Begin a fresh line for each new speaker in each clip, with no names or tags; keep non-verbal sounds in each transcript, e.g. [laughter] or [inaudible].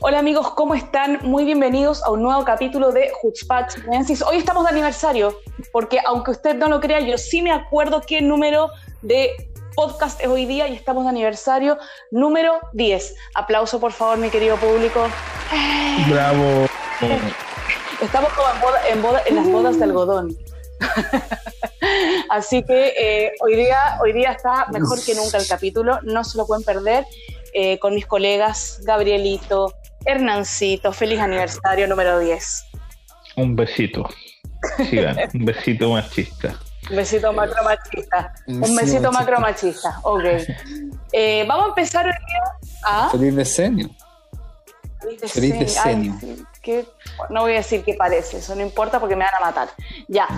Hola amigos, ¿cómo están? Muy bienvenidos a un nuevo capítulo de Hutzpah Hoy estamos de aniversario, porque aunque usted no lo crea, yo sí me acuerdo qué número de podcast es hoy día y estamos de aniversario número 10. Aplauso por favor, mi querido público.
Bravo.
Estamos como en, boda, en, las bodas de algodón. [laughs] Así que eh, hoy, día, hoy día está mejor que nunca el capítulo, no se lo pueden perder. Eh, con mis colegas Gabrielito, Hernancito, feliz aniversario número 10.
Un besito. [laughs] un besito machista.
Un besito macro machista. Un besito macro machista. Ok. Eh, vamos a empezar hoy día a.
Feliz decenio.
Feliz decenio. No voy a decir qué parece, eso no importa porque me van a matar. Ya.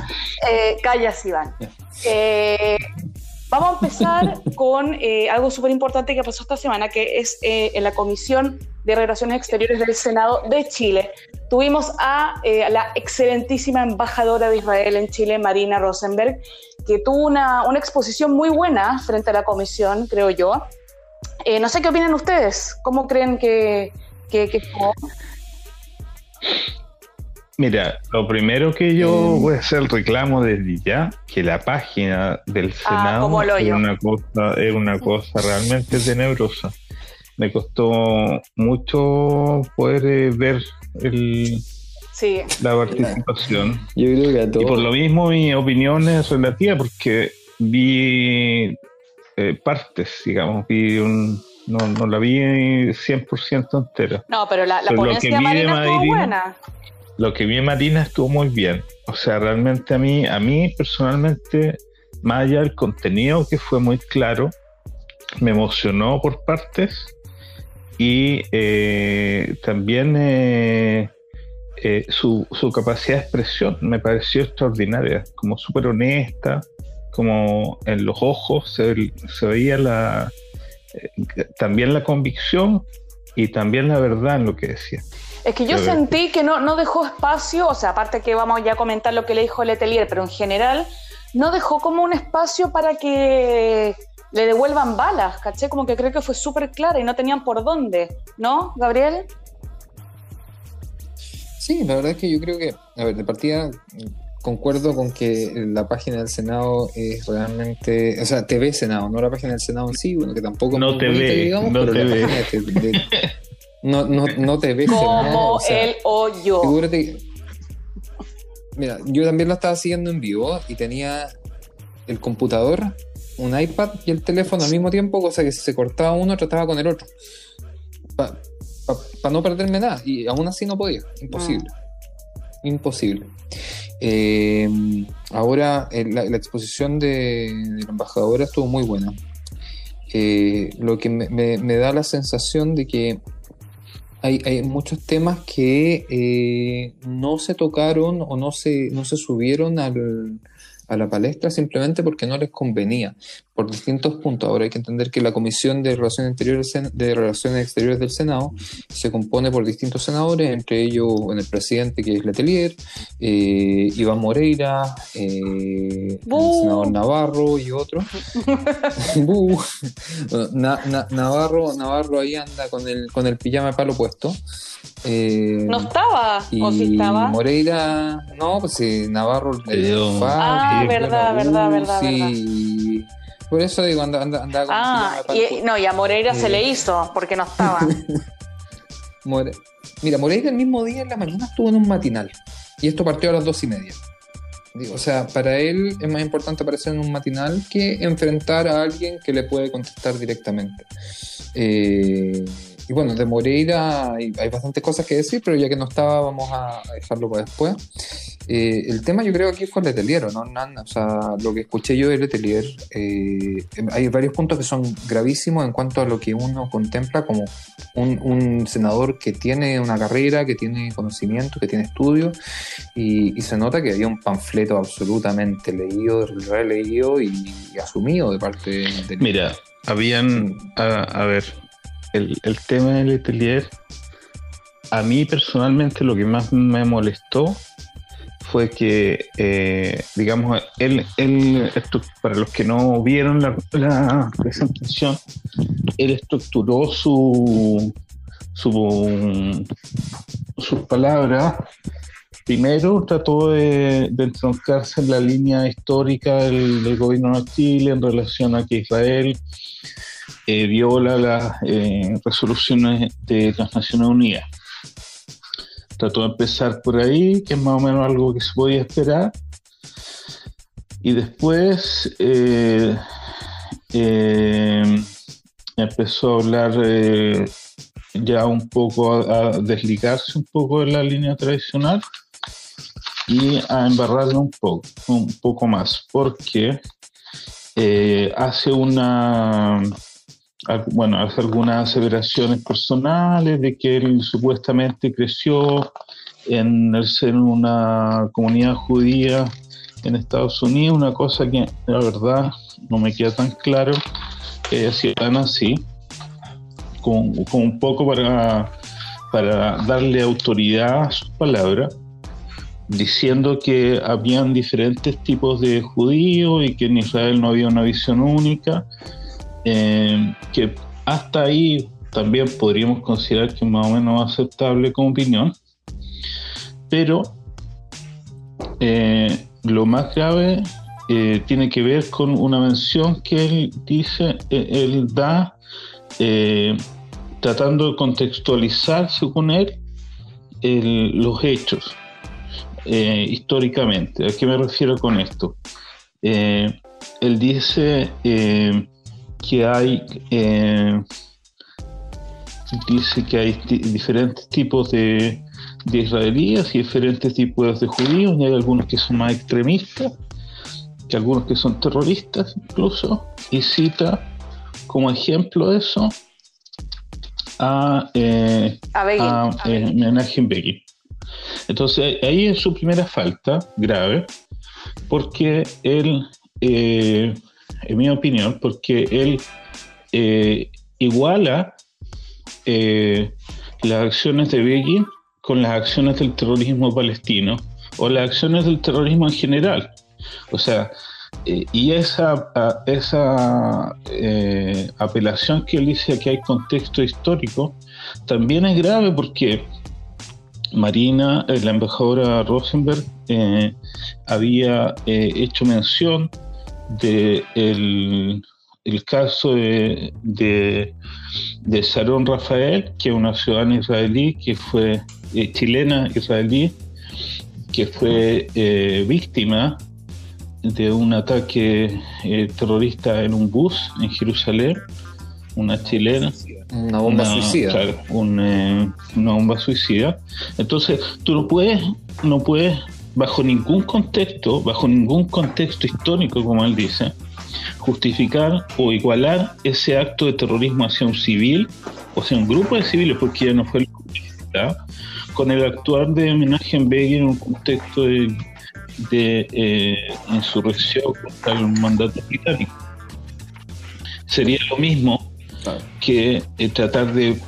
Eh, callas, Iván. Eh, Vamos a empezar [laughs] con eh, algo súper importante que pasó esta semana, que es eh, en la Comisión de Relaciones Exteriores del Senado de Chile. Tuvimos a, la excelentísima embajadora de Israel en Chile, Marina Rosenberg, que tuvo una, una exposición muy buena frente a la comisión, creo yo. no sé qué opinan ustedes, ¿cómo creen que, que, que fue?
Mira, lo primero que yo voy a hacer el reclamo desde ya, que la página del ah, Senado es, una cosa, es una cosa realmente tenebrosa. Me costó mucho poder eh, ver el, la participación. y por lo mismo mi opinión es relativa porque vi eh, partes, digamos, vi un, no, no la vi 100% entera.
No, pero la, la ponencia de Marina estuvo buena
lo que vi en Marina estuvo muy bien. O sea, realmente a mí, a mí personalmente, más allá del contenido que fue muy claro, me emocionó por partes y eh, también eh, eh, su, capacidad de expresión me pareció extraordinaria, como súper honesta, como en los ojos se, se veía la, también la convicción y también la verdad en lo que decía.
Es que yo sentí que no, no dejó espacio, o sea, aparte que vamos ya a comentar lo que le dijo Letelier, pero en general no dejó como un espacio para que le devuelvan balas, ¿caché? Como que creo que fue súper clara y no tenían por dónde, ¿no, Gabriel?
Sí, la verdad es que yo creo que, a ver, de partida concuerdo con que la página del Senado es realmente, o sea, TV Senado, no la página del Senado en sí, bueno, que tampoco
no te ve, no te
ve. No, no, no te ves.
Como él o yo.
Mira, yo también lo estaba siguiendo en vivo y tenía el computador, un iPad y el teléfono al mismo tiempo, cosa que si se cortaba uno, trataba con el otro. Para no perderme nada. Y aún así no podía. Imposible. Ah. Imposible. Eh, ahora, eh, la, exposición de, la embajadora estuvo muy buena. Eh, lo que me da la sensación de que hay, muchos temas que eh, no se tocaron o no se, no se subieron a la palestra simplemente porque no les convenía, por distintos puntos. Ahora hay que entender que la Comisión de Relaciones, Exteriores, de Relaciones Exteriores del Senado se compone por distintos senadores, entre ellos el presidente que es Letelier, eh, Iván Moreira, eh, el senador Navarro y otros. [laughs] Navarro, Navarro ahí anda con el, con el pijama de palo puesto.
Eh, ¿No estaba? ¿O sí estaba?
Moreira, no, pues sí, Navarro
Ah, verdad, verdad, verdad,
sí. Por eso digo, anda, anda, anda
Ah, y, no, y a Moreira se le hizo, porque no estaba. [laughs]
Mira, Moreira el mismo día en la mañana estuvo en un matinal. Y esto partió a las dos y media. o sea, para él es más importante aparecer en un matinal que enfrentar a alguien que le puede contestar directamente. Eh, y bueno, de Moreira hay, bastantes cosas que decir, pero ya que no estaba, vamos a dejarlo para después. Eh, el tema yo creo aquí fue el Letelier, ¿no? O sea, lo que escuché yo de Letelier, eh, hay varios puntos que son gravísimos en cuanto a lo que uno contempla como un, senador que tiene una carrera, que tiene conocimiento, que tiene estudio, y, se nota que había un panfleto absolutamente leído, releído y, y asumido de parte de...
Mira, habían, a ver, el, tema del Letelier, a mí personalmente lo que más me molestó fue que, eh, digamos, él, él, para los que no vieron la, presentación, él estructuró su, su, sus palabras. Primero trató de, entroncarse en la línea histórica del, gobierno de Chile en relación a que Israel eh, viola las eh, resoluciones de las Naciones Unidas trató de empezar por ahí, que es más o menos algo que se podía esperar. Y después eh, empezó a hablar ya un poco, a, desligarse un poco de la línea tradicional y a embarrarlo un poco, un poco más, porque hace una bueno, hace algunas aseveraciones personales de que él supuestamente creció en el una comunidad judía en Estados Unidos, una cosa que la verdad no me queda tan claro. Que si tan así, con, un poco para, para darle autoridad a sus palabras, diciendo que habían diferentes tipos de judíos y que en Israel no había una visión única eh, que hasta ahí también podríamos considerar que es más o menos aceptable como opinión, pero eh, lo más grave eh, tiene que ver con una mención que él dice, él da tratando de contextualizar, según él, los hechos históricamente. ¿A qué me refiero con esto? él dice que hay, eh, dice que hay diferentes tipos de, de, israelíes y diferentes tipos de judíos, y hay algunos que son más extremistas, que algunos que son terroristas incluso, y cita como ejemplo de eso a, eh, a, eh, Entonces ahí es su primera falta grave, porque él eh, en mi opinión, porque él eh, iguala eh, las acciones de Begin con las acciones del terrorismo palestino o las acciones del terrorismo en general. O sea, eh, y esa, esa apelación que él dice que hay contexto histórico también es grave porque Marina, la embajadora Rosenberg, había hecho mención de el, caso de, de, Sharon Rafael, que es una ciudadana israelí que fue eh, chilena israelí, que fue eh, víctima de un ataque eh, terrorista en un bus en Jerusalén, una chilena.
Una bomba suicida.
una bomba suicida. Entonces, tú no puedes, no puedes bajo ningún contexto, bajo ningún contexto histórico, como él dice, justificar o igualar ese acto de terrorismo hacia un civil, o sea, un grupo de civiles, porque ya no fue el con el actuar de homenaje en Begin en un contexto de, eh, insurrección contra el mandato británico. Sería lo mismo que eh, tratar de,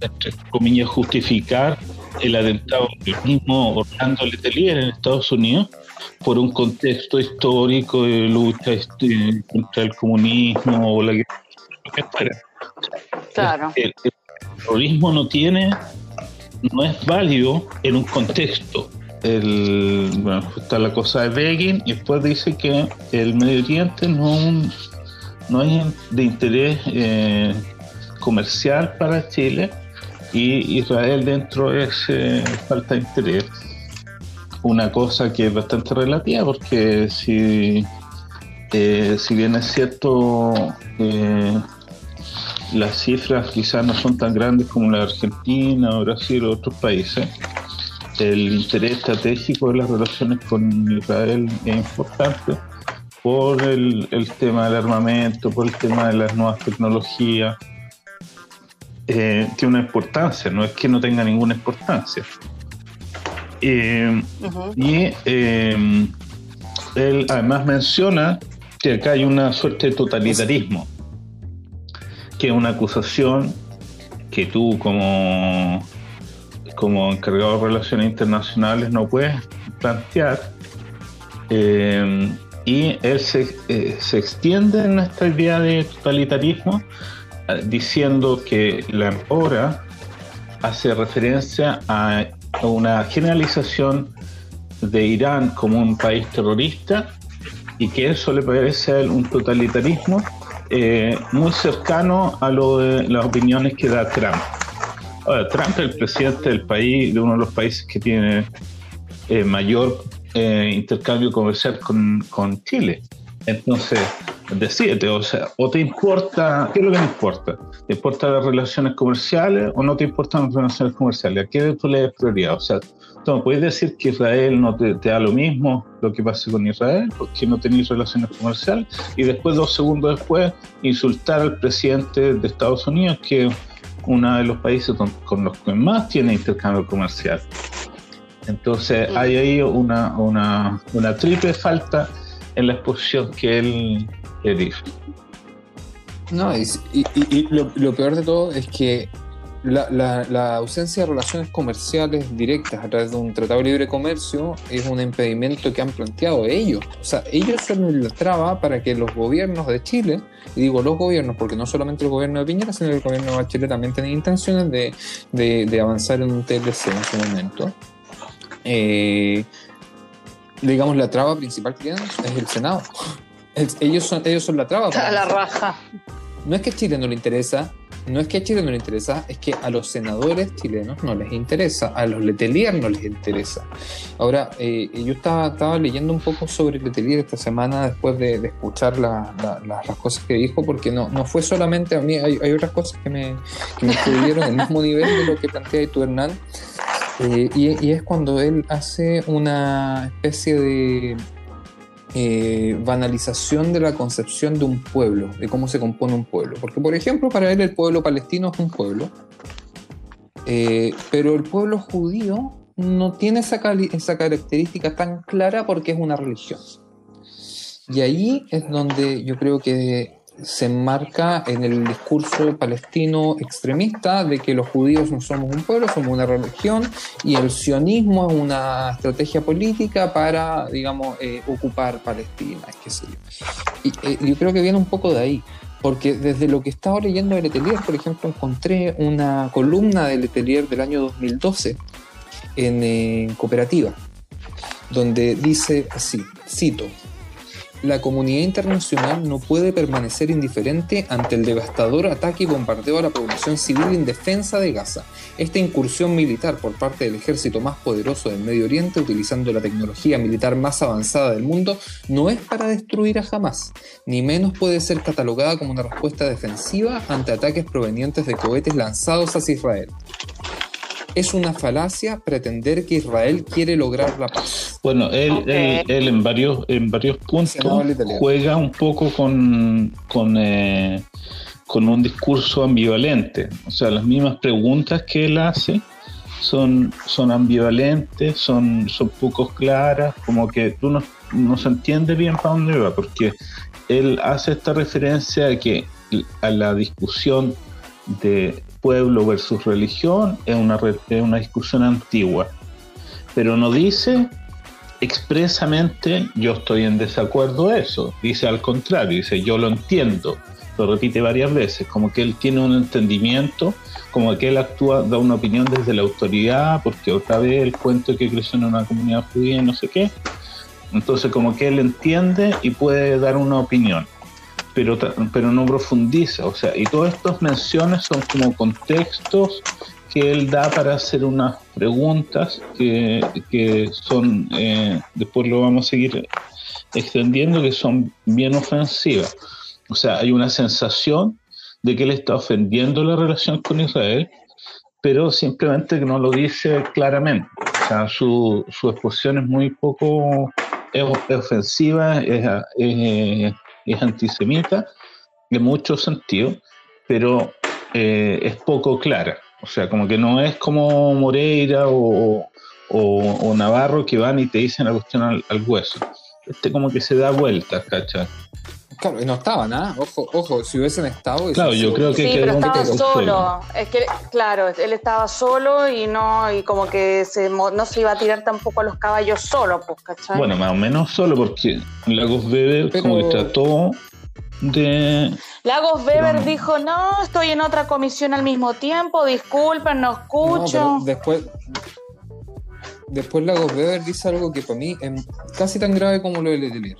entre comillas, justificar el atentado del mismo Orlando Letelier en Estados Unidos por un contexto histórico de lucha este, contra el comunismo o la guerra.
Claro.
El, terrorismo no tiene, no es válido en un contexto. El, bueno, está la cosa de Begin y después dice que el Medio Oriente no, no es de interés eh, comercial para Chile y Israel dentro es eh, falta de interés. Una cosa que es bastante relativa porque si, eh, si bien es cierto eh, las cifras quizás no son tan grandes como la de Argentina Brasil o otros países, el interés estratégico de las relaciones con Israel es importante por el, el tema del armamento, por el tema de las nuevas tecnologías, eh, tiene una importancia, no es que no tenga ninguna importancia. Eh, y eh, él además menciona que acá hay una suerte de totalitarismo, que es una acusación que tú como como encargado de relaciones internacionales no puede plantear. Y él se, se, extiende en esta idea de totalitarismo diciendo que la empora hace referencia a una generalización de Irán como un país terrorista y que eso le parece un totalitarismo eh, muy cercano a lo de las opiniones que da Trump. Trump es el presidente del país, de uno de los países que tiene eh, mayor eh, intercambio comercial con, con Chile. Entonces, decídete, o sea, o te importa, ¿qué es lo que te importa? ¿Te importan las relaciones comerciales o no te importan las relaciones comerciales? ¿A qué tú le das prioridad? O sea, tú puedes decir que Israel no te, da lo mismo lo que pasa con Israel, porque no tenéis relaciones comerciales, y después, dos segundos después, insultar al presidente de Estados Unidos, que es uno de los países con los que más tiene intercambio comercial. Entonces, hay ahí una, una, una triple falta en la exposición que él,
No, y, lo, peor de todo es que la, ausencia de relaciones comerciales directas a través de un tratado de libre comercio es un impedimento que han planteado ellos. O sea, ellos son la traba para que los gobiernos de Chile, y digo los gobiernos porque no solamente el gobierno de Piñera, sino el gobierno de Chile también tiene intenciones de, de avanzar en un TLC en su momento. Eh, digamos, la traba principal que tienen es el Senado. Ellos, son, ellos son la traba.
la raja.
No es que a Chile no le interesa, no es que a Chile no le interesa, es que a los senadores chilenos no les interesa, a los Letelier no les interesa. Ahora, eh, yo estaba, estaba leyendo un poco sobre Letelier esta semana después de, escuchar las cosas que dijo, porque no, no fue solamente a mí, hay, otras cosas que me, que me estuvieron al mismo nivel de lo que plantea tú, Hernán. Eh, y, es cuando él hace una especie de eh, banalización de la concepción de un pueblo, de cómo se compone un pueblo. Porque, por ejemplo, para él el pueblo palestino es un pueblo, eh, pero el pueblo judío no tiene esa, esa característica tan clara porque es una religión. Y ahí es donde yo creo que se enmarca en el discurso palestino extremista de que los judíos no somos un pueblo, somos una religión y el sionismo es una estrategia política para, digamos, eh, ocupar Palestina, qué sé yo. Y eh, yo creo que viene un poco de ahí, porque desde lo que estaba leyendo de Letelier, por ejemplo, encontré una columna de Letelier del año 2012 en eh, Cooperativa, donde dice así, cito, la comunidad internacional no puede permanecer indiferente ante el devastador ataque y bombardeo a la población civil indefensa de Gaza. Esta incursión militar por parte del ejército más poderoso del Medio Oriente, utilizando la tecnología militar más avanzada del mundo, no es para destruir a Hamas, ni menos puede ser catalogada como una respuesta defensiva ante ataques provenientes de cohetes lanzados hacia Israel es una falacia pretender que Israel quiere lograr la paz.
Bueno, él, él, en, varios, en varios puntos juega un poco con, con, eh, con un discurso ambivalente. O sea, las mismas preguntas que él hace son, son ambivalentes, son, son poco claras, como que tú no, no se entiende bien para dónde va, porque él hace esta referencia a que a la discusión de pueblo versus religión es una, es una discusión antigua, pero no dice expresamente yo estoy en desacuerdo de eso, dice al contrario, dice yo lo entiendo, lo repite varias veces, como que él tiene un entendimiento, como que él actúa, da una opinión desde la autoridad, porque otra vez el cuento que creció en una comunidad judía y no sé qué, entonces como que él entiende y puede dar una opinión pero, pero no profundiza. O sea, y todas estas menciones son como contextos que él da para hacer unas preguntas que, que son, eh, después lo vamos a seguir extendiendo, que son bien ofensivas. O sea, hay una sensación de que él está ofendiendo la relación con Israel, pero simplemente que no lo dice claramente. O sea, su, su exposición es muy poco ofensiva, es, es, es antisemita en muchos sentidos, pero eh, es poco clara. O sea, como que no es como Moreira o, Navarro que van y te dicen la cuestión al, hueso. Este como que se da vueltas, ¿cachai?
Claro, y no estaban, ¿ah? Ojo, ojo, si hubiesen estado.
Claro, yo creo que.
Sí, pero estaba solo. Es que, claro, él estaba solo y no, y como que se, no se iba a tirar tampoco a los caballos solo, pues, ¿cachai?
Bueno, más o menos solo, porque Lagos Weber como que trató de.
Lagos Weber dijo: No, estoy en otra comisión al mismo tiempo, disculpen, no escucho.
después, después Lagos Weber dice algo que para mí es casi tan grave como lo de Letelier.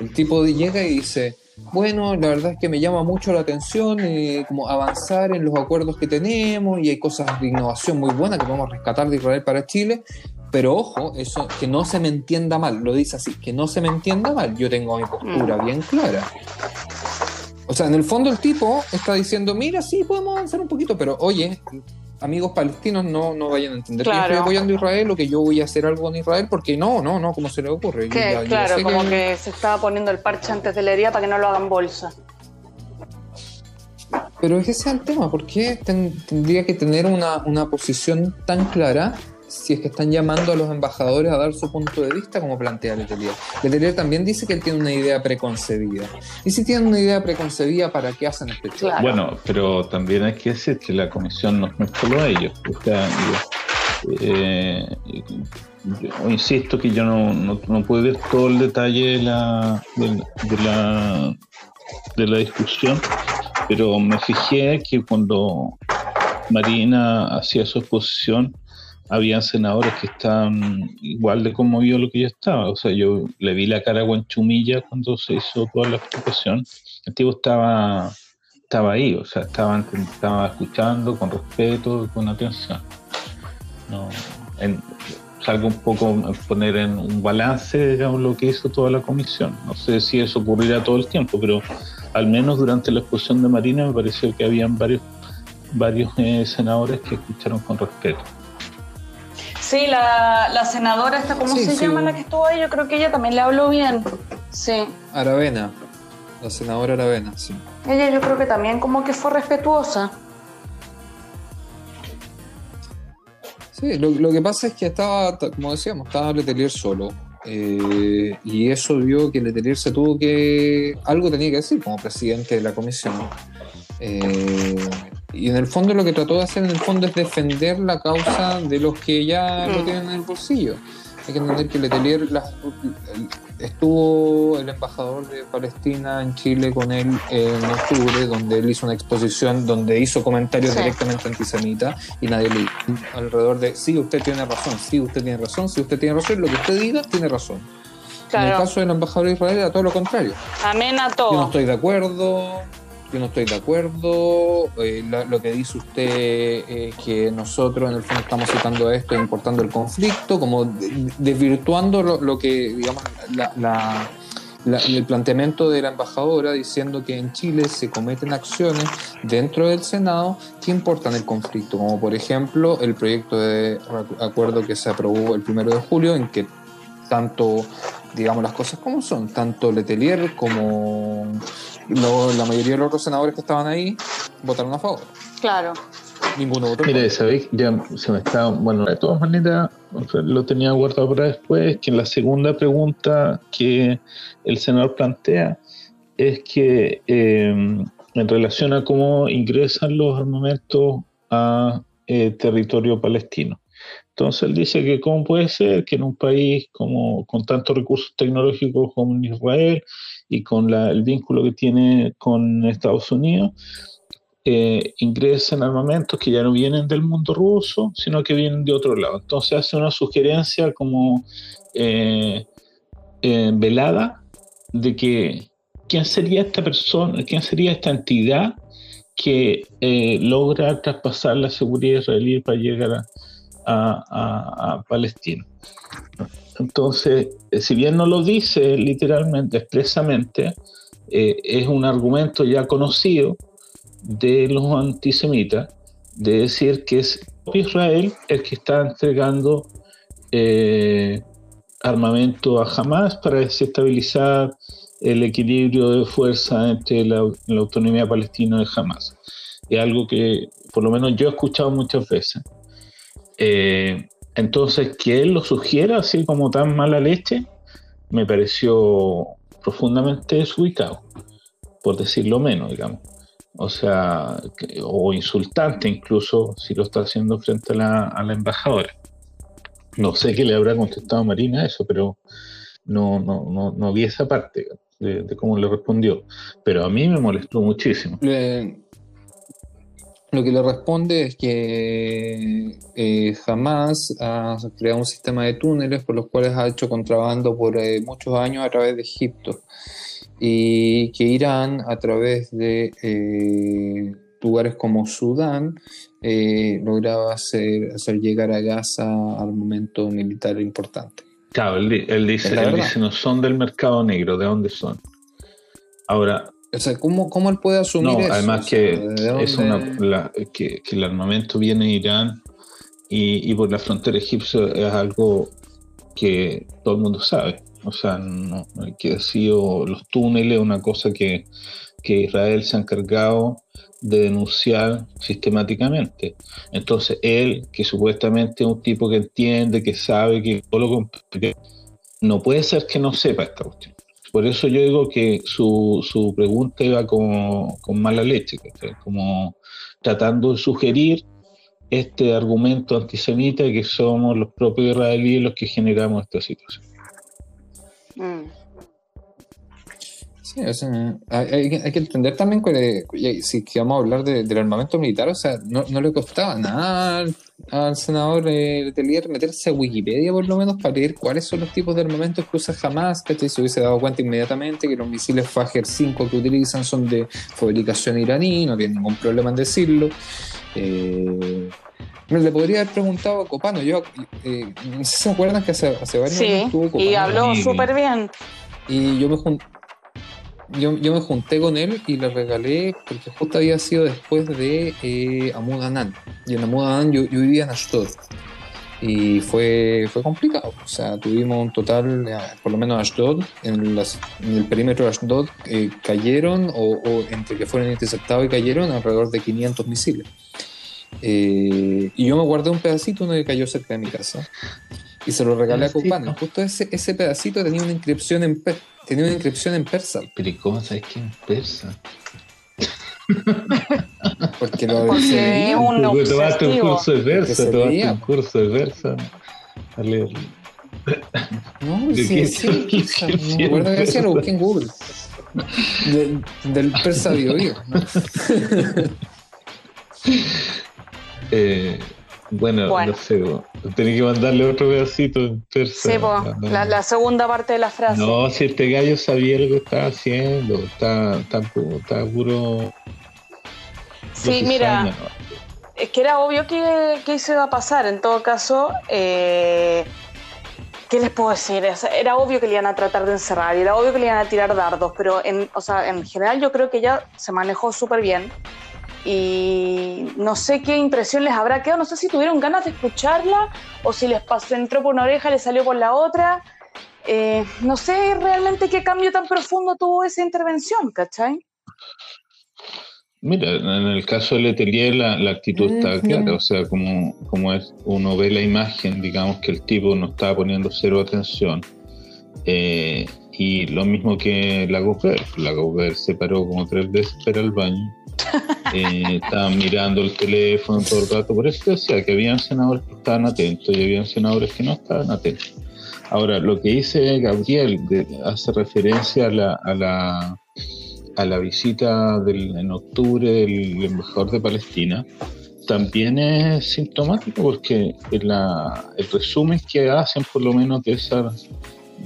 El tipo llega y dice, bueno, la verdad es que me llama mucho la atención eh, como avanzar en los acuerdos que tenemos y hay cosas de innovación muy buenas que podemos rescatar de Israel para Chile, pero ojo, eso que no se me entienda mal, lo dice así, que no se me entienda mal, yo tengo mi postura mm. bien clara. O sea, en el fondo el tipo está diciendo, mira, sí, podemos avanzar un poquito, pero oye, amigos palestinos no, no vayan a entender que yo estoy apoyando a Israel o que yo voy a hacer algo en Israel, porque no, no, no, como se le ocurre.
claro, como que... se estaba poniendo el parche antes de la herida para que no lo hagan bolsa.
Pero ese es el tema, ¿por qué tendría que tener una, una posición tan clara si es que están llamando a los embajadores a dar su punto de vista, como plantea Letelier. Letelier también dice que él tiene una idea preconcebida. Y si tienen una idea preconcebida, ¿para qué hacen este show?
Bueno, pero también hay que decir que la comisión no es solo ellos. Eh, yo, insisto que yo no, no, puedo ver todo el detalle de la, de, la, de la discusión, pero me fijé que cuando Marina hacía su exposición, habían senadores que estaban igual de conmovidos lo que yo estaba. O sea, yo le vi la cara a Guanchumilla cuando se hizo toda la explicación. El tipo estaba, estaba ahí, o sea, estaba, estaba escuchando con respeto, con atención. No, salgo un poco a poner en un balance, digamos, lo que hizo toda la comisión. No sé si eso ocurrirá todo el tiempo, pero al menos durante la exposición de Marina me pareció que habían varios, varios eh, senadores que escucharon con respeto.
Sí, la, senadora esta, ¿cómo se llama la que estuvo ahí? Yo creo que ella también le habló bien. Sí.
Aravena. La senadora Aravena, sí.
Ella yo creo que también como que fue respetuosa.
Sí, lo, que pasa es que estaba, como decíamos, estaba Letelier solo. Eh, y eso vio que Letelier se tuvo que. Algo tenía que decir como presidente de la comisión. Eh, y en el fondo lo que trató de hacer en el fondo es defender la causa de los que ya lo mm. tienen en el bolsillo. Hay que entender que Letelier estuvo el embajador de Palestina en Chile con él en octubre, donde él hizo una exposición donde hizo comentarios directamente antisemitas y nadie le dijo alrededor de sí, usted tiene razón, sí, usted tiene razón, sí, usted tiene razón, lo que usted diga tiene razón. En el caso del embajador de Israel era todo lo contrario.
Amén a todo.
Yo no estoy de acuerdo, yo no estoy de acuerdo. Eh, lo, que dice usted es que nosotros en el fondo estamos citando esto e importando el conflicto, como desvirtuando lo, que, digamos, el planteamiento de la embajadora diciendo que en Chile se cometen acciones dentro del Senado que importan el conflicto, como por ejemplo el proyecto de acuerdo que se aprobó el primero de julio en que tanto, digamos las cosas como son, tanto Letelier como la mayoría de los otros senadores que estaban ahí votaron a favor.
Claro.
Ninguno votó.
Mire, sabéis, ya se me está, bueno, de todas maneras, lo tenía guardado para después, que la segunda pregunta que el senador plantea es que em, en relación a cómo ingresan los armamentos a eh, territorio palestino. Entonces él dice que cómo puede ser que en un país como con tantos recursos tecnológicos como Israel y con el vínculo que tiene con Estados Unidos, eh, ingresen armamentos que ya no vienen del mundo ruso, sino que vienen de otro lado. Entonces hace una sugerencia como eh, eh, velada de que quién sería esta persona, quién sería esta entidad que logra traspasar la seguridad israelí para llegar a Palestina. Entonces, eh, si bien no lo dice literalmente, expresamente, eh, es un argumento ya conocido de los antisemitas de decir que es Israel el que está entregando eh, armamento a Hamas para desestabilizar el equilibrio de fuerza entre la, autonomía palestina y Hamas. Es algo que por lo menos yo he escuchado muchas veces. Entonces, que él lo sugiera así como tan mala leche, me pareció profundamente desubicado, por decirlo menos, digamos. O sea, o insultante incluso si lo está haciendo frente a la, embajadora. No sé qué le habrá contestado Marina a eso, pero no, no, no, no vi esa parte de, cómo le respondió. Pero a mí me molestó muchísimo.
Lo que le responde es que eh, jamás ha creado un sistema de túneles por los cuales ha hecho contrabando por eh, muchos años a través de Egipto y que Irán a través de eh, lugares como Sudán lograba hacer, hacer llegar a Gaza armamento militar importante.
Claro, él, dice, dice, no son del mercado negro, ¿de dónde son? Ahora...
O sea, ¿cómo, cómo él puede asumir
no, Además que, es una, que, el armamento viene de Irán y, por la frontera egipcia es algo que todo el mundo sabe. O sea, no, que ha sido los túneles, una cosa que, que Israel se ha encargado de denunciar sistemáticamente. Entonces, él, que supuestamente es un tipo que entiende, que sabe, que no puede ser que no sepa esta cuestión. Por eso yo digo que su, su pregunta iba con, con mala leche, como tratando de sugerir este argumento antisemita que somos los propios israelíes los que generamos esta situación. Mm
hay, que entender también que si vamos a hablar del armamento militar, o sea, no, le costaba nada al, senador eh, Telier meterse a Wikipedia por lo menos para leer cuáles son los tipos de armamentos que usa jamás, que se hubiese dado cuenta inmediatamente que los misiles Fajer 5 que utilizan son de fabricación iraní, no tiene ningún problema en decirlo. Eh, le podría haber preguntado a Copano, yo eh, no sé si se acuerdan que hace, hace varios
años estuvo Copano. Y habló súper bien.
Y yo me junté yo, me junté con él y le regalé, porque justo había sido después de eh, Amud Anan. Y en Amud Anan yo, vivía en Ashdod. Y fue, fue complicado. O sea, tuvimos un total, eh, por lo menos Ashdod, en, el perímetro de Ashdod eh, cayeron, o, entre que fueron interceptados y cayeron, alrededor de 500 misiles. Eh, y yo me guardé un pedacito, uno que cayó cerca de mi casa. Y se lo regalé a Copano. Justo ese, ese pedacito tenía una inscripción en, Tenía una inscripción en persa.
Pero ¿cómo sabes que en persa?
Porque [laughs] lo Porque
un Porque tomaste un curso de versa, tomaste un curso de versa a leerlo.
No, sí, sí, sí, no me acuerdo que decía, lo busqué en Google. Del, del persa bio, bio ¿no? [laughs]
eh, bueno, no sé, tenés que mandarle otro pedacito en
tercera. Sí, la, segunda parte de la frase.
No, si este gallo sabía lo que estaba haciendo, está, está, puro.
Sí, mira, es que era obvio que, que, eso iba a pasar. En todo caso, eh, ¿qué les puedo decir? Era obvio que le iban a tratar de encerrar y era obvio que le iban a tirar dardos, pero en, o sea, en general yo creo que ella se manejó súper bien y no sé qué impresión les habrá quedado, no sé si tuvieron ganas de escucharla o si les pasó, entró por una oreja y les salió por la otra. Eh, no sé realmente qué cambio tan profundo tuvo esa intervención, ¿cachai?
Mira, en el caso de Letelier la, la actitud está clara, o sea, como, como es, uno ve la imagen, digamos que el tipo no estaba poniendo cero atención. Eh, y lo mismo que la Gobert, la Gobert se paró como tres veces para el baño eh, estaban mirando el teléfono todo el rato. Por eso decía que habían senadores que estaban atentos y habían senadores que no estaban atentos. Ahora, lo que dice Gabriel hace referencia a la, a la, a la visita en octubre del embajador de Palestina. También es sintomático porque el resumen que hacen, por lo menos, de esa,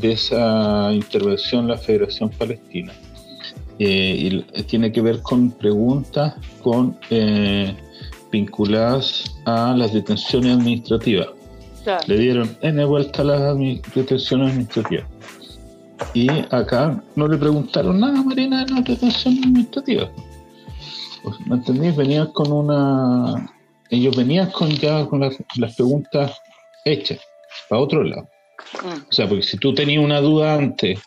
de esa intervención la Federación Palestina, eh, y tiene que ver con preguntas con eh, vinculadas a las detenciones administrativas. Le dieron N vuelta a las detenciones administrativas. Y acá no le preguntaron nada, Marina, de las detenciones administrativas. Pues, ¿Me entendéis? Venían con una. Ellos venían con ya con las, las preguntas hechas, para otro lado. Mm. O sea, porque si tú tenías una duda antes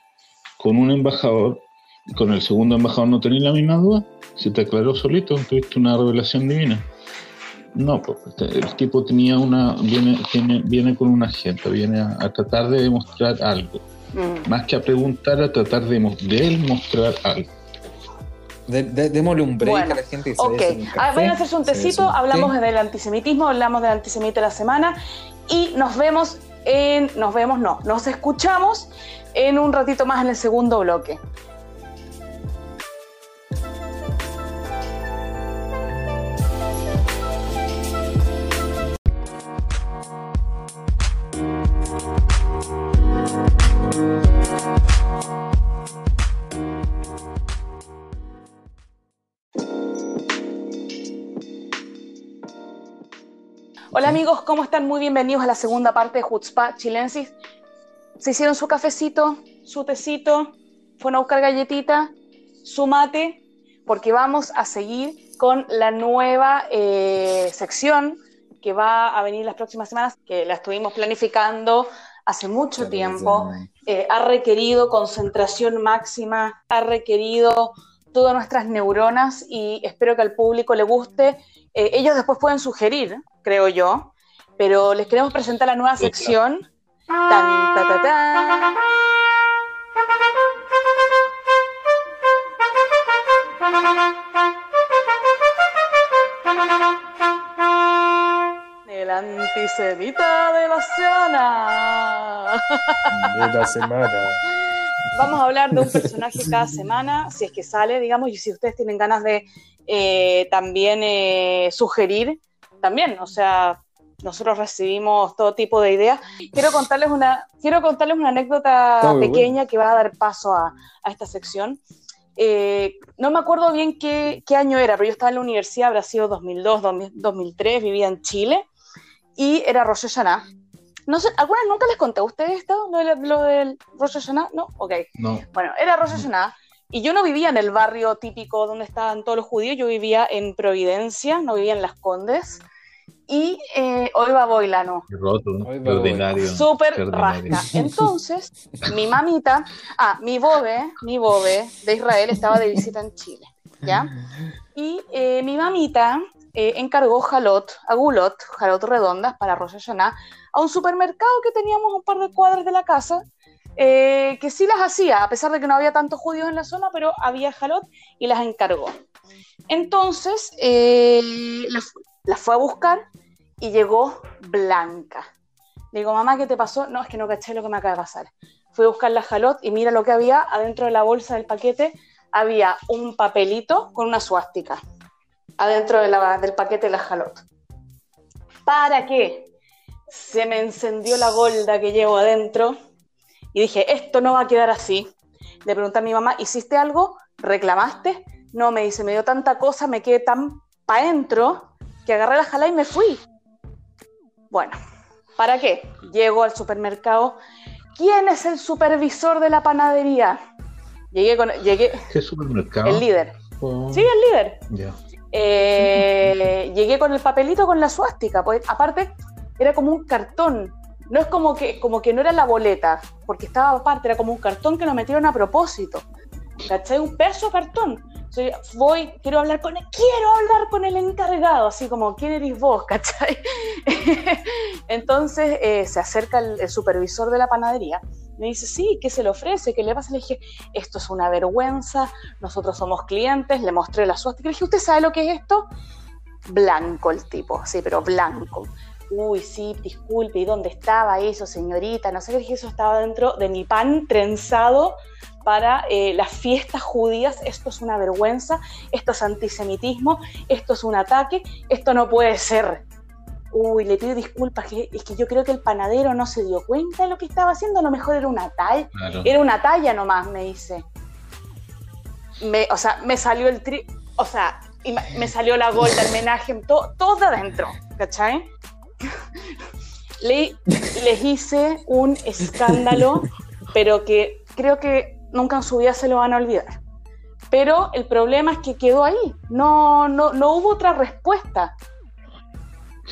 con un embajador, con el segundo embajador no tenéis la misma duda, se te aclaró solito, tuviste una revelación divina. No, pues este, el tipo tenía una, viene, viene con una agenda, viene a, tratar de demostrar algo. Mm. Más que a preguntar, a tratar de, de mostrar algo.
démosle un break a la gente
y Ok, ah, vayan a hacerse un tecito, hablamos del antisemitismo, hablamos del antisemita de la semana y nos vemos en. Nos vemos, no, nos escuchamos en un ratito más en el segundo bloque. Hola amigos, ¿cómo están? Muy bienvenidos a la segunda parte de Hutzpah Chilensis. Se hicieron su cafecito, su tecito, fueron a buscar galletita, su mate, porque vamos a seguir con la nueva eh, sección que va a venir las próximas semanas, que la estuvimos planificando hace mucho tiempo. Eh, ha requerido concentración máxima, ha requerido todas nuestras neuronas y espero que al público le guste. Eh, ellos después pueden sugerir creo yo, pero les queremos presentar la nueva sección. Tan, ta, ta, ta. [laughs] Antisemita de la semana.
De la semana.
Vamos a hablar de un personaje [laughs] cada semana, si es que sale, digamos, y si ustedes tienen ganas de eh, también eh, sugerir también, o sea, nosotros recibimos todo tipo de ideas. Quiero contarles una, quiero contarles una anécdota pequeña que va a dar paso a, esta sección. Eh, no me acuerdo bien qué, año era, pero yo estaba en la universidad, habrá sido 2002, 2003, vivía en Chile y era Rosh Hashanah. No sé, ¿algunas nunca les conté a ustedes esto? ¿Lo, del Rosh Hashanah? ¿No? Ok.
No.
Bueno, era Rosh Hashanah y yo no vivía en el barrio típico donde estaban todos los judíos, yo vivía en Providencia, no vivía en Las Condes y eh, hoy va Boilano.
Roto, ordinario.
Súper rasca. [laughs] Entonces, mi mamita, ah, mi bobe, mi bobe de Israel estaba de visita en Chile, ¿ya? [laughs] Y eh, mi mamita eh, encargó jalot, agulot, jalot redondas para Rosh Hashanah, a un supermercado que teníamos un par de cuadras de la casa, que sí las hacía, a pesar de que no había tantos judíos en la zona, pero había jalot y las encargó. Entonces, las, la fue a buscar y llegó blanca. Le digo, mamá, ¿qué te pasó? No, es que no caché lo que me acaba de pasar. Fui a buscar la jalot y mira lo que había adentro de la bolsa del paquete. Había un papelito con una suástica adentro del paquete de la jalot. ¿Para qué? Se me encendió la golda que llevo adentro y dije, esto no va a quedar así. Le pregunté a mi mamá, ¿hiciste algo? ¿Reclamaste? No, me dice, me dio tanta cosa, me quedé tan para adentro que agarré la jala y me fui. Bueno, ¿para qué? Llego al supermercado. ¿Quién es el supervisor de la panadería? Llegué con. Llegué,
¿Qué supermercado?
El líder. Oh. Sí, el líder.
Ya.
Eh, [laughs] llegué con el papelito con la suástica. Pues, aparte, era como un cartón. No es como que, como que no era la boleta, porque estaba aparte, era como un cartón que lo metieron a propósito. ¿Cachai? Un peso cartón voy, quiero hablar con quiero hablar con el encargado, así como, ¿quién eres vos? [laughs] ¿Cachai? Entonces eh, se acerca el, supervisor de la panadería me dice, sí, ¿qué se le ofrece? ¿Qué le pasa? Le dije, esto es una vergüenza, nosotros somos clientes, le mostré la suerte. Le dije, ¿usted sabe lo que es esto? Blanco el tipo, sí, pero blanco. Uy, sí, disculpe, ¿y dónde estaba eso, señorita? No sé qué dije, eso estaba dentro de mi pan trenzado para eh, las fiestas judías, esto es una vergüenza, esto es antisemitismo, esto es un ataque, esto no puede ser. Uy, le pido disculpas, es que yo creo que el panadero no se dio cuenta de lo que estaba haciendo, a lo mejor era una talla, era una talla nomás, me dice. Me, o sea, me salió el tri, o sea, me salió la gol del homenaje, todo, todo de adentro, ¿cachai? [laughs] Le, les hice un escándalo, pero que creo que nunca en su vida se lo van a olvidar. Pero el problema es que quedó ahí, no, no, no hubo otra respuesta.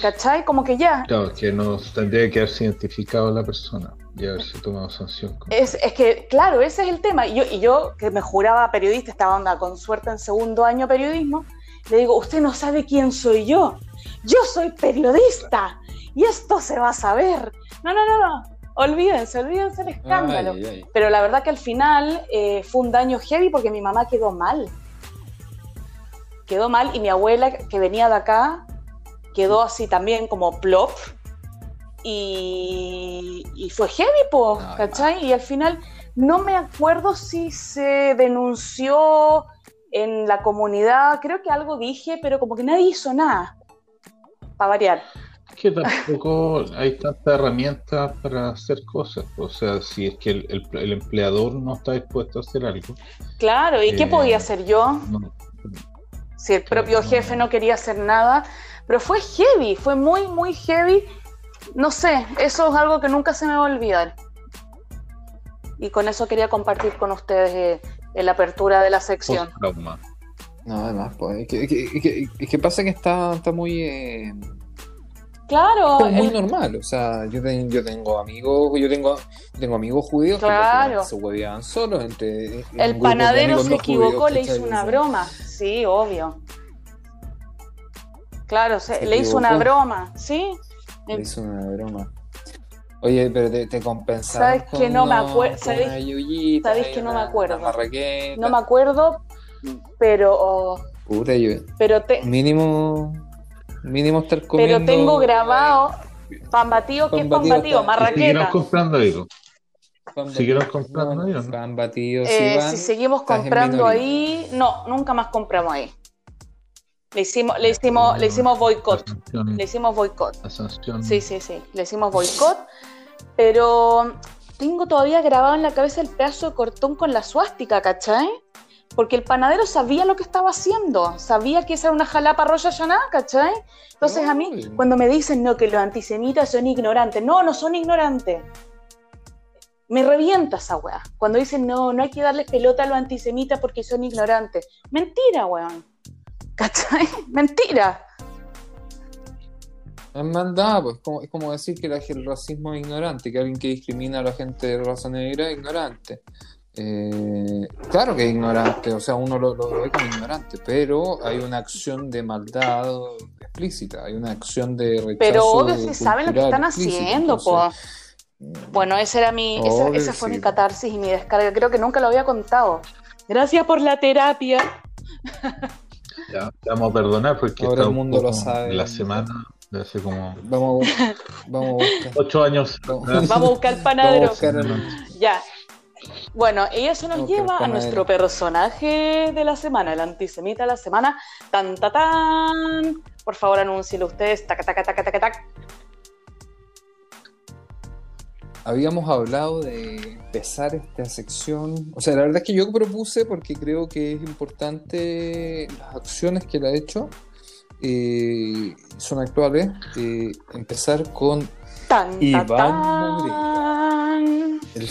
¿Cachai? Como que ya.
Claro, que no tendría que haberse identificado la persona y haberse tomado sanción.
Es, es, que, claro, ese es el tema. Y yo, y yo, que me juraba periodista, estaba onda con suerte en segundo año periodismo, le digo, usted no sabe quién soy yo. Yo soy periodista y esto se va a saber. No, no, no, no. Olvídense, olvídense el escándalo. Pero la verdad que al final eh, fue un daño heavy porque mi mamá quedó mal. Quedó mal y mi abuela que venía de acá quedó así también como plop. Y, fue heavy, po, ¿cachai? Y al final no me acuerdo si se denunció en la comunidad, creo que algo dije, pero como que nadie hizo nada, para variar.
Que tampoco hay tantas herramientas para hacer cosas, o sea, si es que el, empleador no está dispuesto a hacer algo.
Claro, ¿y qué podía eh, hacer yo? si el propio jefe no quería hacer nada, pero fue heavy, fue muy, muy heavy. No sé, eso es algo que nunca se me va a olvidar. Y con eso quería compartir con ustedes eh, en la apertura de la sección.
No, además, pues, es que, pasa que está, está muy... Eh,
claro.
Es muy normal, o sea, yo, yo tengo amigos, yo tengo, tengo amigos judíos
que
se hueveaban solos entre...
El panadero se equivocó, le hizo una broma, sí, obvio. Claro, le hizo una broma, ¿sí?
Le hizo una broma. Oye, pero te, te compensaron.
Sabes que no me acuerdo. Sabes, que no me acuerdo. No me acuerdo, pero.
Puta, yo.
Pero te.
Mínimo. Mínimo estar comiendo.
Pero tengo grabado. Pan batido, ¿qué es pan batido? Marraqueta.
Siguieron comprando algo. ¿Siguieron comprando ahí
Pan batido,
eh, Si seguimos comprando ahí. No, nunca más compramos ahí. Le hicimos, le hicimos, le hicimos boicot. Le hicimos boicot. Sí, sí, sí. Le hicimos boicot. Pero tengo todavía grabado en la cabeza el pedazo de cortón con la suástica, ¿cachai? Porque el panadero sabía lo que estaba haciendo, sabía que esa era una jalapa roya nada, ¿cachai? Entonces a mí, cuando me dicen, no, que los antisemitas son ignorantes, no, no son ignorantes. Me revienta esa weá. Cuando dicen, no, no hay que darles pelota a los antisemitas porque son ignorantes. Mentira, weón. ¿Cachai? [laughs] Mentira.
Es maldad, pues como, es como decir que el racismo es ignorante, que alguien que discrimina a la gente de raza negra es ignorante. Eh, claro que es ignorante, o sea, uno lo, ve como ignorante, pero hay una acción de maldad explícita, hay una acción de rechazo.
Pero obvio si saben lo que están haciendo, pues. Bueno, ese era mi, esa, fue mi catarsis y mi descarga. Creo que nunca lo había contado. Gracias por la terapia.
Ya, vamos a perdonar porque
Ahora el mundo lo sabe.
La semana de hace como.
Vamos, vamos a buscar.
Ocho años.
Vamos, a buscar el panadero. ya. Bueno, y eso nos lleva a nuestro personaje de la semana, el antisemita de la semana. Tan, ta, tan. Por favor, anúncielo ustedes. Taca, taca, taca, taca, taca
habíamos hablado de empezar esta sección. O sea, la verdad es que yo propuse, porque creo que es importante las acciones que él ha hecho, eh, son actuales, eh, empezar con Iván Moreira. El,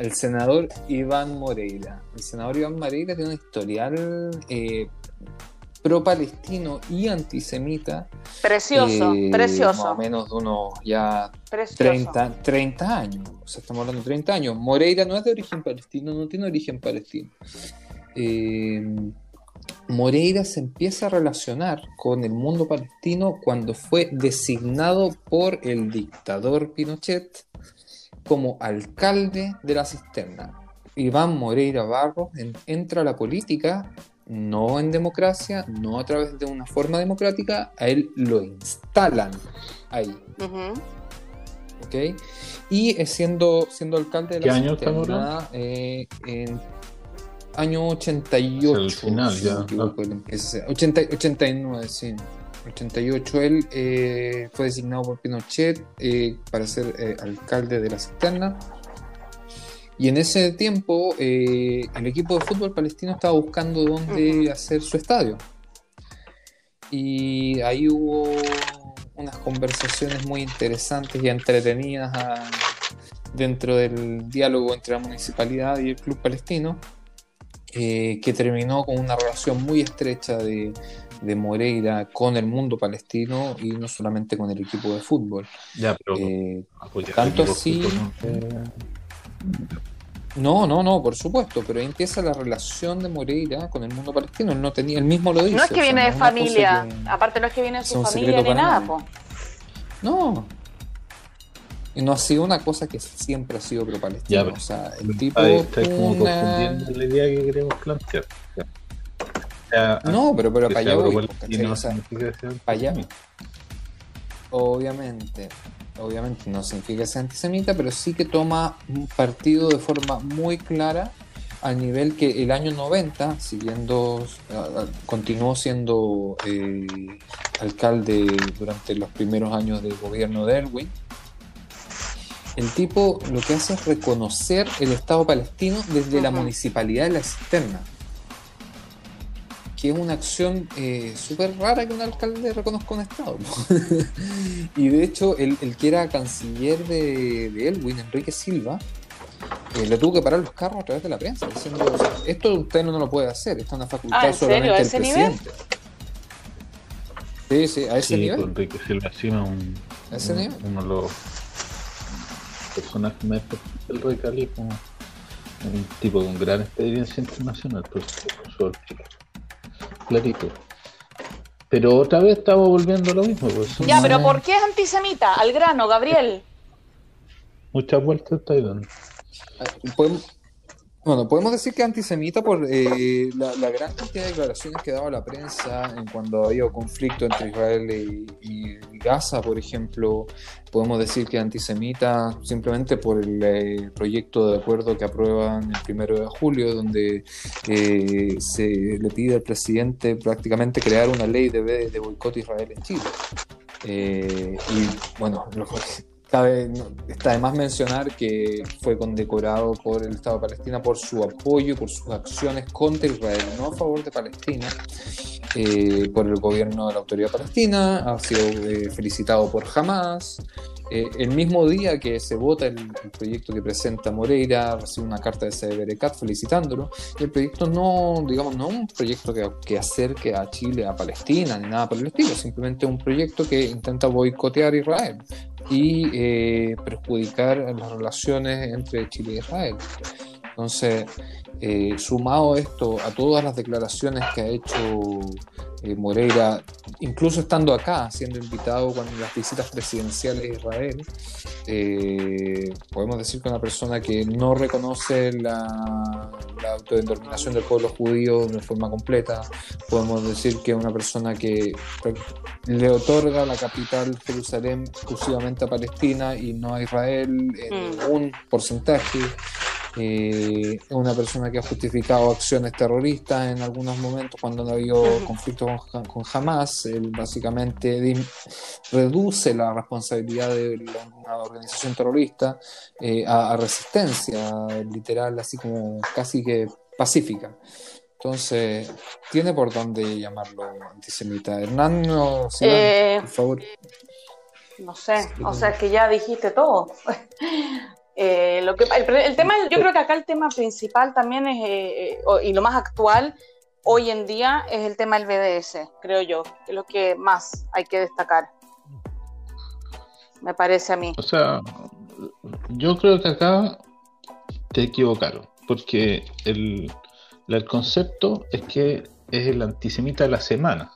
el senador Iván Moreira. El senador Iván Moreira tiene un historial eh, pro-palestino y antisemita.
Precioso, eh, precioso.
Más o menos de unos ya 30, 30, años. O sea, estamos hablando de 30 años. Moreira no es de origen palestino, no tiene origen palestino. Eh, Moreira se empieza a relacionar con el mundo palestino cuando fue designado por el dictador Pinochet como alcalde de la cisterna. Iván Moreira Barros entra a la política no en democracia, no a través de una forma democrática, a él lo instalan ahí. ¿Ok? Y siendo, siendo alcalde de
la ¿Qué año está
eh, en año 88.
El final, ya.
89, sí. 88 él eh, fue designado por Pinochet eh, para ser eh, alcalde de la cisterna y en ese tiempo el equipo de fútbol palestino estaba buscando dónde hacer su estadio. Y ahí hubo unas conversaciones muy interesantes y entretenidas ah, dentro del diálogo entre la municipalidad y el club palestino, eh, que terminó con una relación muy estrecha de, Moreira con el mundo palestino y no solamente con el equipo de fútbol.
Ya, pero
eh, tanto así. No, no, no, por supuesto, pero ahí empieza la relación de Moreira con el mundo palestino. Él no tenía, él mismo lo dice.
No es que viene de familia, aparte no es que viene de su familia ni nada, po.
No. Y no ha sido una cosa que siempre ha sido pro-palestina. O sea, el tipo.
está como confundiendo la idea que queremos plantear.
No, pero, pero para allá voy. No para allá. Obviamente, obviamente no significa que sea antisemita, pero sí que toma un partido de forma muy clara al nivel que el año 90, siguiendo, continuó siendo eh, alcalde durante los primeros años del gobierno de Erwin, el tipo lo que hace es reconocer el Estado palestino desde la municipalidad de la cisterna. Que es una acción eh, súper rara que un alcalde reconozca un Estado. [laughs] y de hecho, el, que era canciller de, de Elwin, Enrique Silva, eh, le tuvo que parar los carros a través de la prensa, diciendo, esto usted no lo puede hacer, esto es una facultad
ah, solamente del presidente.
Sí, sí, a ese sí, nivel.
Enrique Silva sí, un,
¿A ese nivel?
uno de los personajes más del Rey Cali, como un tipo con gran experiencia internacional, pues, por clarito. Pero otra vez estamos volviendo a lo mismo. Pues,
ya, pero ¿por qué es antisemita? Al grano, Gabriel. [laughs]
Muchas vueltas está dando.
Podemos, bueno, podemos decir que antisemita por eh, la, gran cantidad de declaraciones que daba la prensa en cuando había conflicto entre Israel y, Gaza, por ejemplo. Podemos decir que antisemita simplemente por el eh, proyecto de acuerdo que aprueban el primero de julio, donde eh, se le pide al presidente prácticamente crear una ley de, de boicot a Israel en Chile. y bueno, [laughs] lo, Cabe, está de más mencionar que fue condecorado por el Estado de Palestina por su apoyo, por sus acciones contra Israel, no a favor de Palestina, eh, por el gobierno de la autoridad palestina, ha sido eh, felicitado por Hamas, eh, el mismo día que se vota el, proyecto que presenta Moreira, recibe una carta de CBRCAT felicitándolo. Y el proyecto no, digamos, no un proyecto que, que, acerque a Chile a Palestina ni nada por el estilo, simplemente un proyecto que intenta boicotear a Israel y eh, perjudicar las relaciones entre Chile y Israel. Entonces, eh, sumado esto a todas las declaraciones que ha hecho eh, Moreira, incluso estando acá, siendo invitado cuando las visitas presidenciales de Israel, eh, podemos decir que una persona que no reconoce la, autodeterminación del pueblo judío de forma completa, podemos decir que una persona que le otorga la capital Jerusalén exclusivamente a Palestina y no a Israel en mm. un porcentaje. Eh, una persona que ha justificado acciones terroristas en algunos momentos cuando no ha habido conflicto con, con Hamas. Él básicamente reduce la responsabilidad de una organización terrorista eh, a, resistencia, literal, así como casi que pacífica. Entonces, tiene por dónde llamarlo antisemita. Hernán, no,
eh,
por favor.
No sé, o sea, es que ya dijiste todo. Eh, lo que, el, tema, yo creo que acá el tema principal también es, eh, eh, y lo más actual hoy en día, es el tema del BDS, creo yo, que es lo que más hay que destacar. Me parece a mí.
O sea, yo creo que acá te equivocaron, porque el, el concepto es que es el antisemita de la semana.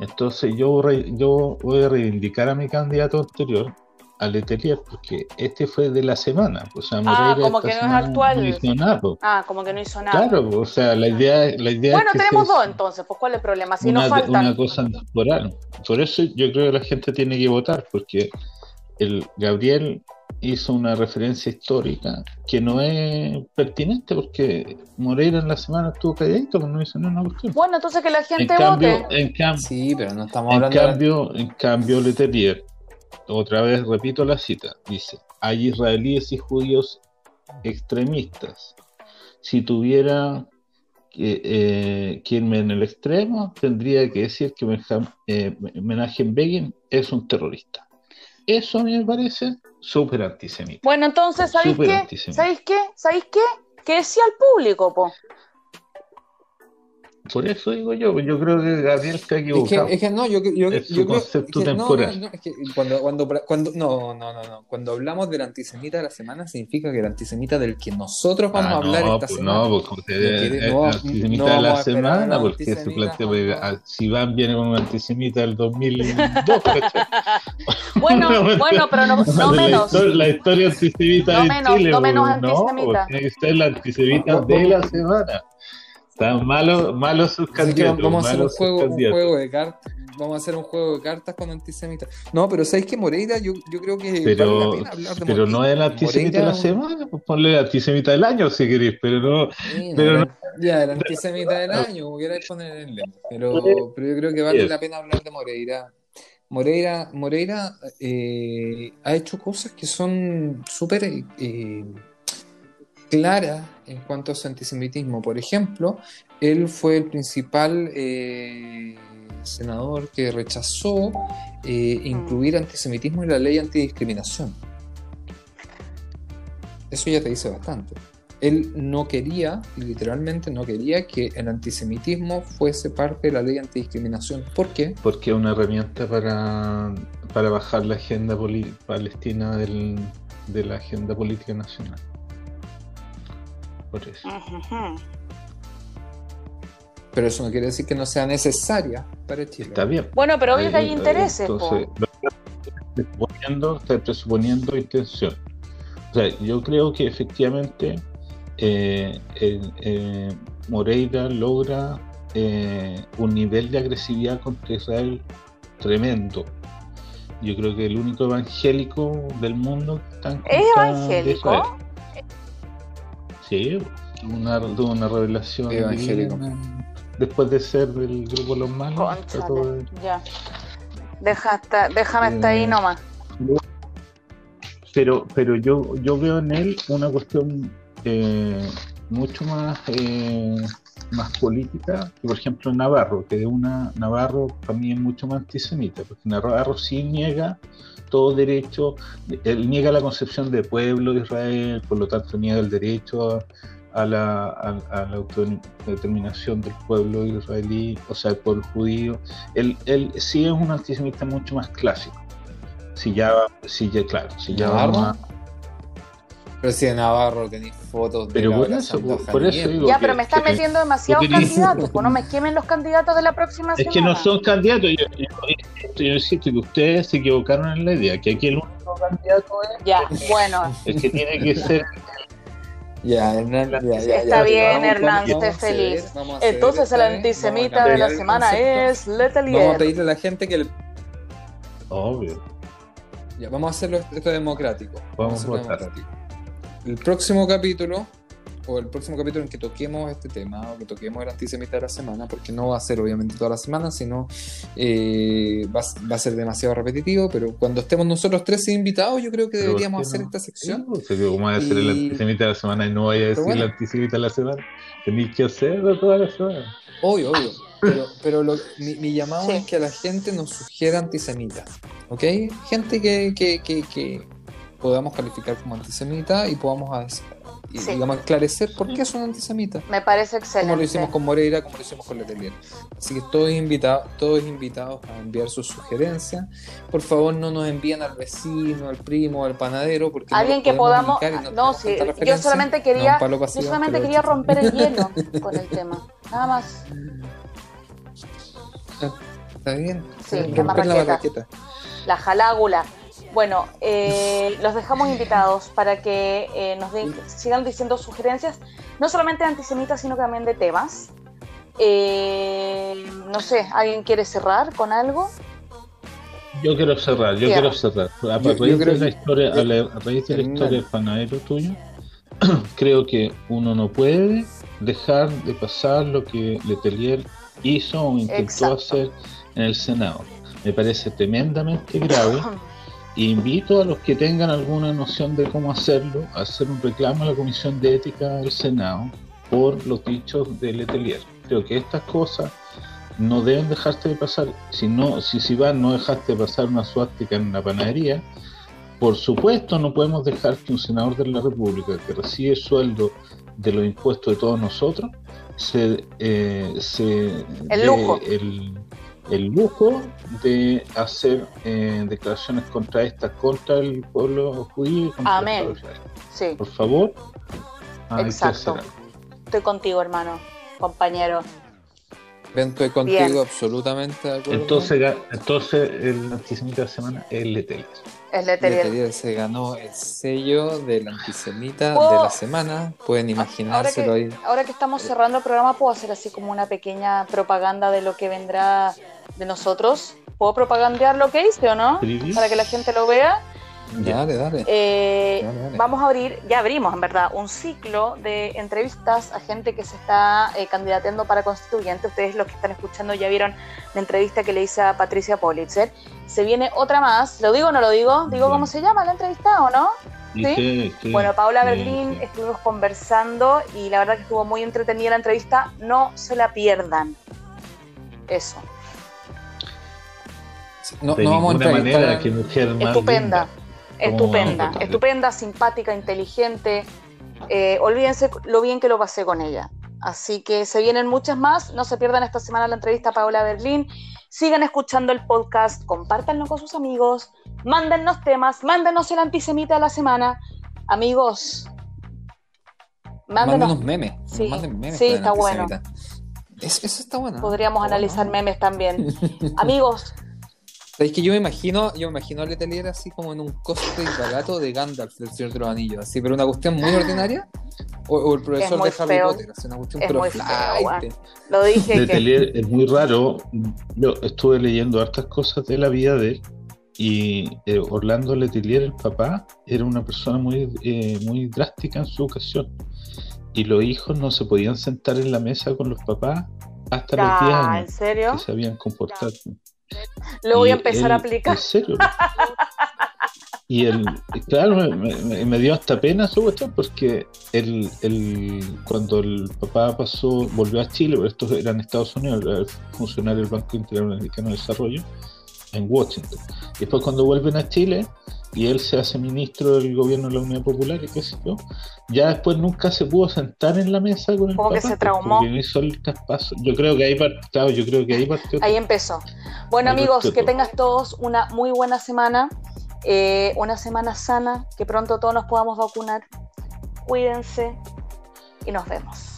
Entonces yo, yo voy a reivindicar a mi candidato anterior, al Letelier, porque este fue de la semana. O sea,
ah, como que no es actual. hizo nada, ah, como que no hizo nada.
Claro, o sea, la idea, la idea
bueno, tenemos dos entonces, pues ¿cuál es el problema? Si una, faltan...
una cosa temporal. Por eso yo creo que la gente tiene que votar, porque el Gabriel hizo una referencia histórica que no es pertinente porque Moreira en la semana estuvo calladito, pero no hizo nada cuestión.
Bueno, entonces que la gente
en
vote.
en cambio,
sí, pero no estamos hablando
en cambio, en cambio Letelier otra vez repito la cita, dice, hay israelíes y judíos extremistas. Si tuviera que, eh, irme en el extremo, tendría que decir que eh, Menachem Begin es un terrorista. Eso a mí me parece súper antisemita.
Bueno, entonces, ¿sabéis qué? ¿Sabéis qué? ¿Sabéis qué? Que decía al público, po.
Por eso digo yo, yo creo que Gabriel se ha equivocado.
Es que, es que no, yo, yo,
es
yo
concepto
creo,
temporal.
No, no, es que cuando, cuando, cuando, no, no, no, no. Cuando hablamos del antisemita de la semana, significa que el antisemita del que nosotros vamos
Ah,
a hablar
no,
esta
pues
semana.
no, porque usted es
que- no,
antisemita
no
de la semana, porque se plantea, porque,
no.
ah, si Van viene con un antisemita del 2002, [laughs] ¿cachai?
Bueno, [laughs] bueno, pero no, no
la,
menos.
historia, la historia antisemita
No
de
menos,
Chile,
no menos
pues, no,
antisemita.
pues, tiene que ser la antisemita de la semana. Están malos, malos sus candidatos.
vamos a hacer un juego, un juego de cartas. Vamos a hacer un juego de cartas con antisemitas. No, pero ¿sabéis que Moreira? Yo, yo creo que
Pero,
vale la pena hablar de
pero no es el antisemita de la semana, pues ponle el antisemita del año si queréis, pero no.
Sí, no,
Pero no-
Ya, el antisemita del año, queráis poner el lema. Pero, pero yo creo que vale la pena hablar de Moreira. Moreira, Moreira eh, ha hecho cosas que son súper eh, claras en cuanto a su antisemitismo. Por ejemplo, él fue el principal eh, senador que rechazó eh, incluir antisemitismo en la ley antidiscriminación. Eso ya te dice bastante. Él no quería, literalmente no quería que el antisemitismo fuese parte de la ley antidiscriminación. ¿Por qué?
Porque es una herramienta para, para bajar la agenda palestina del- de la agenda política nacional. Por eso.
Pero eso no quiere decir que no sea necesaria para Chile.
Está bien.
Bueno, pero obvio que hay intereses,
Entonces, presuponiendo, está presuponiendo intención. O sea, yo creo que efectivamente eh, eh, Moreira logra eh, un nivel de agresividad contra Israel tremendo. Yo creo que el único evangélico del mundo en
¿Es evangélico?
Sí, una, tuvo una revelación
Evangélico.
divina después de ser del grupo Los Malos. trató de-
ya. Deja hasta- déjame hasta ahí
Eh,
nomás.
pero pero yo yo veo en él una cuestión eh, mucho más eh, más política que por ejemplo Navarro que de una Navarro para mí es mucho más antisemita porque Navarro sí niega todo derecho él niega la concepción de pueblo de Israel por lo tanto niega el derecho a, a la, a, a la autodeterminación del pueblo israelí o sea el pueblo judío él, él sí es un antisemita mucho más clásico si ya, si ya, claro, si ya
¿Navarro?
vamos a-
Pero si de Navarro tenéis fotos de
Pero
la
por eso, por eso digo
Ya,
que-
pero me estás
que-
metiendo demasiados candidatos, pues no me [laughs] quemen los candidatos de la próxima
Es
semana.
que no son candidatos, yo, yo, yo- yo insisto que ustedes se equivocaron en la idea, que aquí el único candidato es
Ya, bueno,
el que tiene que ser [laughs]
Ya, Hernán, ya, ya, ya,
Está
ya,
bien,
vamos,
Hernán,
vamos,
esté
vamos
feliz.
vamos
entonces el
vamos
antisemita de la
el
semana es
Vamos a
Letelier.
pedirle a la gente que le-
obvio.
ya, vamos a hacerlo esto democrático.
Vamos a
hacerlo democrático. El próximo capítulo, o el próximo capítulo en que toquemos este tema, o que toquemos el antisemita de la semana, porque no va a ser obviamente toda la semana, sino eh, va, a- va a ser demasiado repetitivo, pero cuando estemos nosotros tres invitados, yo creo que
Pero
deberíamos
¿por qué
hacer
no?
esta sección.
Sí, pues, ¿Cómo va a ser el antisemita de la semana y no vaya a decir
bueno.
el antisemita de la semana? Tenéis que hacerlo toda la semana.
Obvio, obvio. Pero, pero lo- mi, mi llamado
Sí.
es que a la gente nos sugiera antisemita. ¿Ok? Gente que, que, que, que podamos calificar como antisemita y podamos as- y,
Sí.
digamos, esclarecer por qué son antisemitas.
Me parece
Como lo hicimos
excelente.
con Moreira, como lo hicimos con Letelier. Así que todos invitados, todos invitados a enviar sus sugerencias. Por favor, no nos envíen al vecino, al primo, al panadero, porque
Alguien que podamos. No,
tenemos
sí, yo solamente quería.
un
Yo solamente quería romper el hielo con el tema. Nada más.
Está bien.
Sí, la
Romper la.
La jalágula. Bueno, eh, los dejamos invitados para que eh, nos den- sigan diciendo sugerencias, no solamente de antisemitas, sino también de temas. Eh, no sé, ¿alguien quiere cerrar con algo?
Yo quiero cerrar, yo quiero cerrar. A
Yo- yo
raíz
creo
de la
que-
historia, a, la- a raíz de la
Hernán.
historia del panadero tuyo, [clears throat] creo que uno no puede dejar de pasar lo que Letelier hizo o intentó
Exacto.
hacer en el Senado. Me parece tremendamente grave. [clears throat] Invito a los que tengan alguna noción de cómo hacerlo a hacer un reclamo a la Comisión de Ética del Senado por los dichos de Letelier. Creo que estas cosas no deben dejarse de pasar. Si no, si si van no dejaste de pasar una suástica en una panadería, por supuesto no podemos dejar que un senador de la República que recibe sueldo de los impuestos de todos nosotros se, eh, se
el lujo.
El, lujo de hacer eh, declaraciones contra esta, contra el pueblo judío.
Amén. Sí.
Por favor.
Exacto. Estoy contigo, hermano, compañero.
Estoy contigo absolutamente de
acuerdo. Entonces, entonces el antisemita de la semana es Letelier.
Es Letelier.
se ganó el sello del antisemita de la semana. Pueden imaginárselo
ahí. Ahora que estamos cerrando el programa, puedo hacer así como una pequeña propaganda de lo que vendrá de nosotros. ¿Puedo propagandear lo que hice o no? Para que la gente lo vea. Eh, dale, dale. Vamos a abrir, ya abrimos en verdad, un ciclo de entrevistas a gente que se está eh, candidateando para constituyente. Ustedes los que están escuchando ya vieron la entrevista que le hice a Patricia Politzer. Se viene otra más, ¿lo digo o no lo digo? ¿Digo cómo se llama la entrevista o no? ¿Sí? Bueno, Paula Berlín estuvimos conversando y la verdad que estuvo muy entretenida la entrevista. No se la pierdan. Eso.
No, no vamos a entrevistar. que mujer
Estupenda. Estupenda, estupenda, simpática, inteligente. Eh, olvídense lo bien que lo pasé con ella. Así que se vienen muchas más. No se pierdan esta semana la entrevista a Paola Berlín. Sigan escuchando el podcast, compártanlo con sus amigos, mándennos temas, mándenos el antisemita de la semana. Amigos,
mándenos, memes.
Sí, sí está bueno.
eso está bueno.
Podríamos analizar memes también. [laughs] amigos,
es que yo me imagino, yo me imagino a Letelier así como en un cosplay barato de Gandalf del Señor de los Anillos, así, pero una cuestión muy ordinaria. O, el profesor de Harry Potter, así una cuestión
es pero Lo dije
Letelier es muy raro. Yo estuve leyendo hartas cosas de la vida de él y eh, Orlando Letelier, el papá, era una persona muy, eh, muy drástica en su educación. Y los hijos no se podían sentar en la mesa con los papás hasta los 10 años.
¿En serio?
Que sabían comportar.
Lo voy a empezar a aplicar.
¿En serio? Y el, claro, me, dio hasta pena su cuestión porque el, el, cuando el papá pasó, volvió a Chile, porque estos eran Estados Unidos, era funcionario del Banco Interamericano de Desarrollo, en Washington. Y después cuando vuelven a Chile y él se hace ministro del gobierno de la Unión Popular y qué sé yo, ya después nunca se pudo sentar en la mesa con el
Como que se traumó.
Hizo el traspaso. Yo creo que ahí partió, yo creo que ahí partió.
Ahí empezó. Bueno amigos, que tengas todos una muy buena semana, eh, una semana sana, que pronto todos nos podamos vacunar. Cuídense y nos vemos.